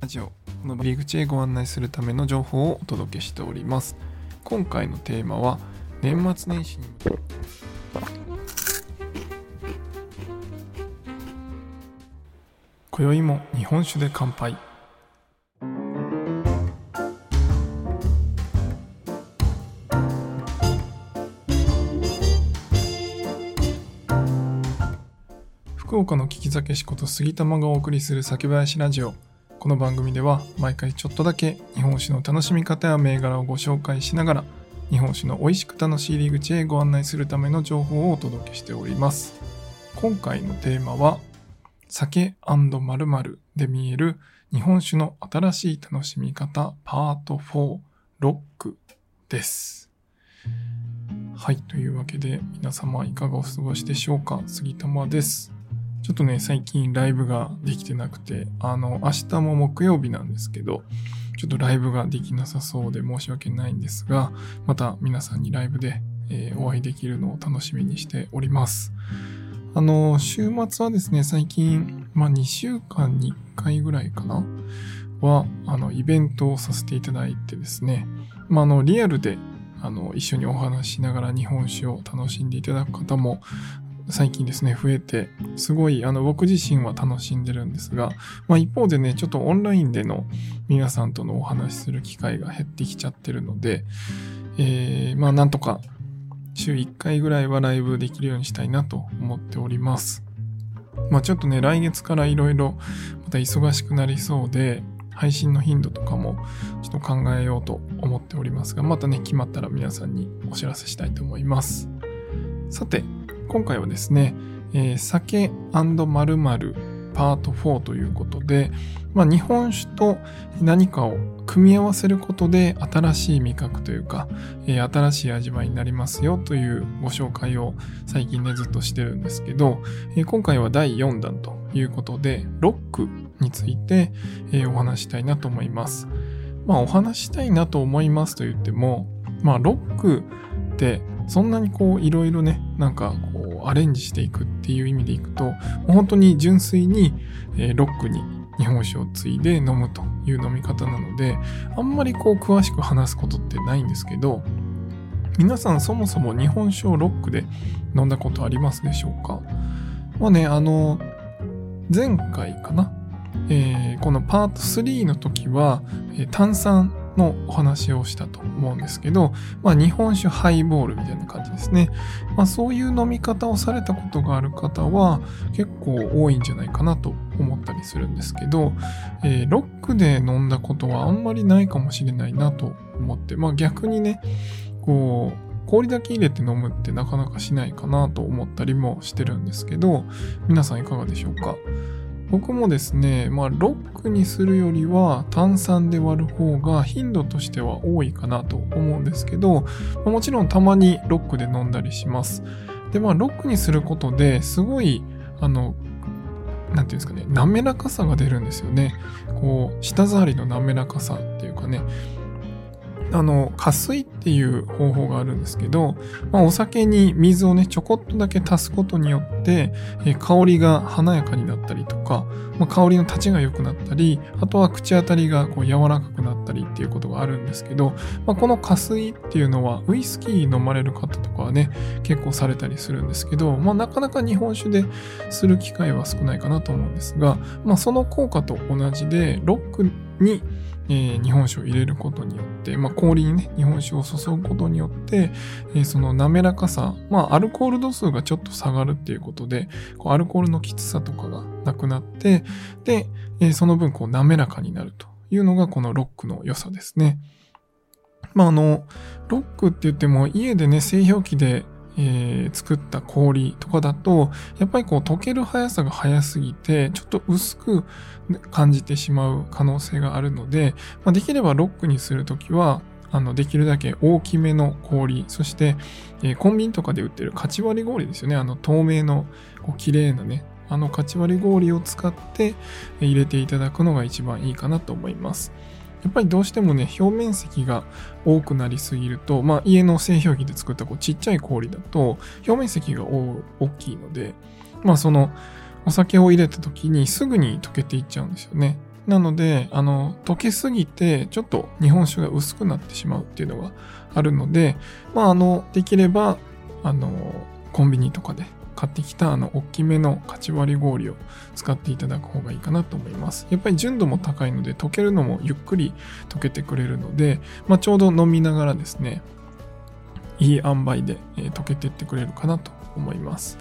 ラジオこの入り口へご案内するための情報をお届けしております。今回のテーマは年末年始に。今宵も日本酒で乾杯。福岡の聞き酒師こと杉玉がお送りする酒林ラジオ。この番組では毎回ちょっとだけ日本酒の楽しみ方や銘柄をご紹介しながら日本酒の美味しく楽しい入り口へご案内するための情報をお届けしております。今回のテーマは酒〇〇で見える日本酒の新しい楽しみ方パート4ロックです。はいというわけで皆様いかがお過ごしでしょうか？杉玉です。ちょっとね、最近ライブができてなくて、あの、明日も木曜日なんですけど、ちょっとライブができなさそうで申し訳ないんですが、また皆さんにライブで、えー、お会いできるのを楽しみにしております。あの、週末はですね、最近、まあ、2週間に1回ぐらいかなは、あの、イベントをさせていただいてですね、まあ、あの、リアルであの、一緒にお話ししながら日本酒を楽しんでいただく方も最近ですね、増えて、すごい、あの、僕自身は楽しんでるんですが、まあ一方でね、ちょっとオンラインでの皆さんとのお話しする機会が減ってきちゃってるので、えー、まあなんとか、週1回ぐらいはライブできるようにしたいなと思っております。まあちょっとね、来月からいろいろまた忙しくなりそうで、配信の頻度とかもちょっと考えようと思っておりますが、またね、決まったら皆さんにお知らせしたいと思います。さて、今回はですね、えー、酒〇〇パート4ということで、まあ、日本酒と何かを組み合わせることで新しい味覚というか、えー、新しい味わいになりますよというご紹介を最近ねずっとしてるんですけど、えー、今回は第4弾ということでロックについて、えー、お話したいなと思います。まあお話したいなと思いますと言っても、まあロックってそんなにこういろいろね、なんかアレンジしていくっていう意味でいくと、本当に純粋に、えロックに日本酒をついで飲むという飲み方なので、あんまりこう詳しく話すことってないんですけど、皆さんそもそも日本酒をロックで飲んだことありますでしょうか？まあね、あの、前回かな、えー、このパート3の時は、え、炭酸のお話をしたと思うんですけど、まあ、日本酒ハイボールみたいな感じですね。まあ、そういう飲み方をされたことがある方は結構多いんじゃないかなと思ったりするんですけど、えー、ロックで飲んだことはあんまりないかもしれないなと思って、まあ、逆にね、こう、氷だけ入れて飲むってなかなかしないかなと思ったりもしてるんですけど、皆さんいかがでしょうか？僕もですね、まあ、ロックにするよりは炭酸で割る方が頻度としては多いかなと思うんですけど、もちろんたまにロックで飲んだりします。で、まあ、ロックにすることですごい、あの、なんていうんですかね、滑らかさが出るんですよね。こう、舌触りの滑らかさっていうかね、あの、加水っていう方法があるんですけど、まあ、お酒に水をね、ちょこっとだけ足すことによって、え香りが華やかになったりとか、まあ、香りの立ちが良くなったり、あとは口当たりがこう柔らかくなったりっていうことがあるんですけど、まあ、この加水っていうのは、ウイスキー飲まれる方とかはね、結構されたりするんですけど、まあ、なかなか日本酒でする機会は少ないかなと思うんですが、まあ、その効果と同じで、ロックにえー、日本酒を入れることによって、まあ、氷にね、日本酒を注ぐことによって、えー、その滑らかさ、まあ、アルコール度数がちょっと下がるっていうことで、こうアルコールのきつさとかがなくなって、で、えー、その分、こう、滑らかになるというのが、このロックの良さですね。まあ、あの、ロックって言っても、家でね、製氷機でえー、作った氷とかだと、やっぱりこう溶ける速さが速すぎて、ちょっと薄く感じてしまう可能性があるので、まあ、できればロックにするときは、あの、できるだけ大きめの氷、そして、えー、コンビニとかで売ってるカチ割り氷ですよね。あの、透明の、こう、綺麗なね、あの、カチ割り氷を使って入れていただくのが一番いいかなと思います。やっぱりどうしてもね、表面積が多くなりすぎると、まあ家の製氷機で作ったこうちっちゃい氷だと、表面積が大きいので、まあその、お酒を入れた時にすぐに溶けていっちゃうんですよね。なので、あの、溶けすぎて、ちょっと日本酒が薄くなってしまうっていうのがあるので、まあ、あの、できれば、あの、コンビニとかで買ってきたあの大きめのカチ割り氷を使っていただく方がいいかなと思います。やっぱり純度も高いので溶けるのもゆっくり溶けてくれるので、まあ、ちょうど飲みながらですね、いい塩梅で、え溶けてってくれるかなと思います。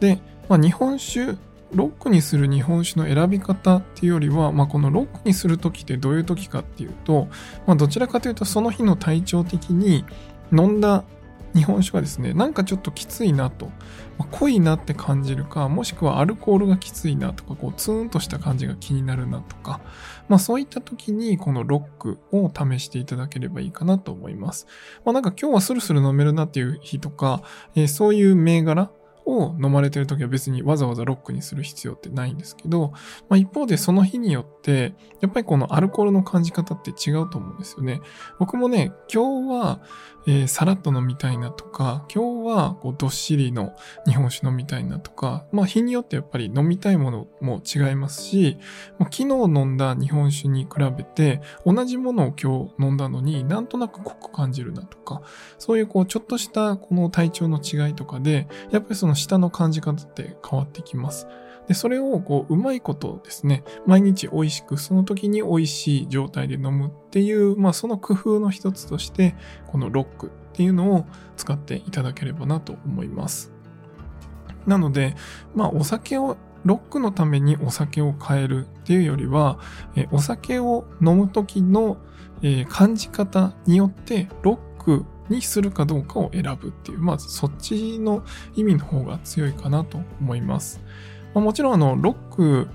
で、まあ、日本酒ロックにする日本酒の選び方っていうよりは、まあ、このロックにする時ってどういう時かっていうと、まあ、どちらかというとその日の体調的に飲んだ日本酒はですね、なんかちょっときついなと、まあ、濃いなって感じるか、もしくはアルコールがきついなとか、こうツーンとした感じが気になるなとか、まあそういった時にこのロックを試していただければいいかなと思います。まあなんか今日はスルスル飲めるなっていう日とか、えー、そういう銘柄、を飲まれてる時は別にわざわざロックにする必要ってないんですけど、まあ、一方でその日によって、やっぱりこのアルコールの感じ方って違うと思うんですよね。僕もね、今日は、えー、さらっと飲みたいなとか、今日はこうどっしりの日本酒飲みたいなとか、まあ日によってやっぱり飲みたいものも違いますし、まあ、昨日飲んだ日本酒に比べて同じものを今日飲んだのになんとなく濃く感じるなとか、そういうこうちょっとしたこの体調の違いとかで、やっぱりその舌の感じ方って変わってきます。で、それをこう、うまいことですね、毎日美味しく、その時に美味しい状態で飲むっていう、まあその工夫の一つとして、このロックっていうのを使っていただければなと思います。なので、まあお酒をロックのためにお酒を変えるっていうよりは、えお酒を飲む時の、え感じ方によってロックにするかどうかを選ぶっていう、まあそっちの意味の方が強いかなと思います。まあ、もちろんあの、ロックっ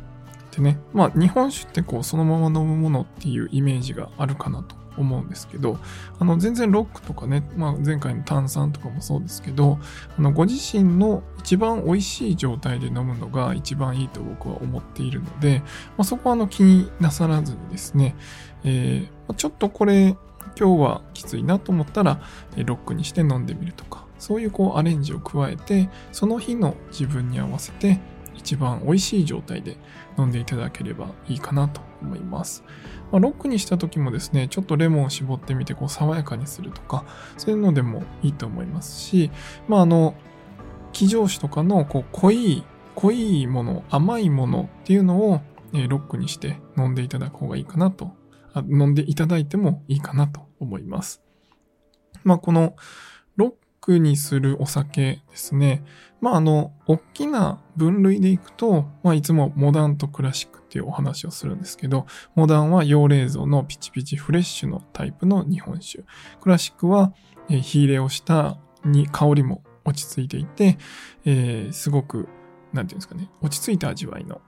てね、まあ日本酒ってこうそのまま飲むものっていうイメージがあるかなと思うんですけど、あの全然ロックとかね、まあ前回の炭酸とかもそうですけど、あのご自身の一番美味しい状態で飲むのが一番いいと僕は思っているので、まあ、そこはあの気になさらずにですね、えー、ちょっとこれ今日はきついなと思ったら、ロックにして飲んでみるとか、そういうこうアレンジを加えて、その日の自分に合わせて一番美味しい状態で飲んでいただければいいかなと思います。まあ、ロックにした時もですね、ちょっとレモンを絞ってみてこう爽やかにするとか、そういうのでもいいと思いますし、まああの、気上酒とかのこう濃い、濃いもの、甘いものっていうのを、ロックにして飲んでいただく方がいいかなと、飲んでいただいてもいいかなと思います。まあこのロックにするお酒ですね。まああの、大きな分類でいくと、まあいつもモダンとクラシックっていうお話をするんですけど、モダンは洋冷蔵のピチピチフレッシュのタイプの日本酒。クラシックは、火入れをしたに香りも落ち着いていて、えー、すごく、なんていうんですかね、落ち着いた味わいの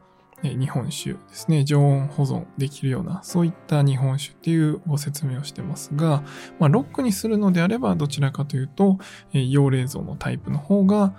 日本酒ですね、常温保存できるような、そういった日本酒っていうご説明をしてますが、まあ、ロックにするのであれば、どちらかというと、洋冷蔵のタイプの方が、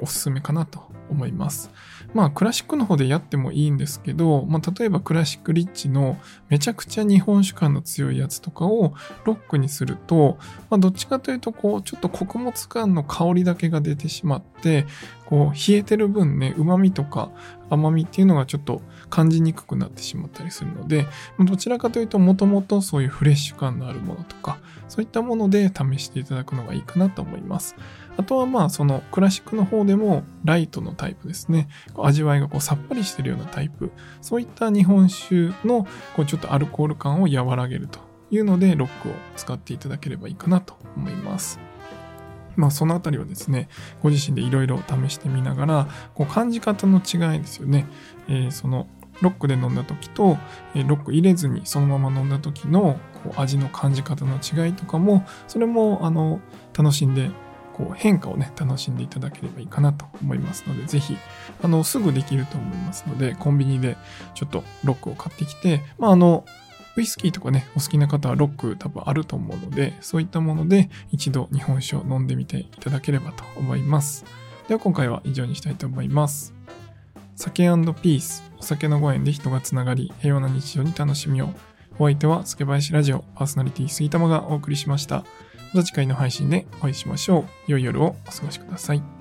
おすすめかなと思います。まあクラシックの方でやってもいいんですけど、まあ例えばクラシックリッチのめちゃくちゃ日本酒感の強いやつとかをロックにすると、まあどっちかというとこうちょっと穀物感の香りだけが出てしまって、こう冷えてる分ね、旨味とか甘みっていうのがちょっと感じにくくなってしまったりするので、どちらかというともともとそういうフレッシュ感のあるものとか、そういったもので試していただくのがいいかなと思います。あとはまあそのクラシックの方でもライトのタイプですね。味わいがこうさっぱりしてるようなタイプ。そういった日本酒のこうちょっとアルコール感を和らげるというのでロックを使っていただければいいかなと思います。まあそのあたりはですね、ご自身でいろいろ試してみながら、こう感じ方の違いですよね。えー、そのロックで飲んだ時と、えロック入れずにそのまま飲んだ時のこう味の感じ方の違いとかも、それもあの楽しんでこう変化をね、楽しんでいただければいいかなと思いますので、ぜひ、あの、すぐできると思いますので、コンビニでちょっとロックを買ってきて、まあ、あの、ウイスキーとかね、お好きな方はロック多分あると思うので、そういったもので一度日本酒を飲んでみていただければと思います。では今回は以上にしたいと思います。酒ピース、お酒のご縁で人がつながり、平和な日常に楽しみを。お相手は、スケバヤシラジオ、パーソナリティ杉玉がお送りしました。また次回の配信でお会いしましょう。良い夜をお過ごしください。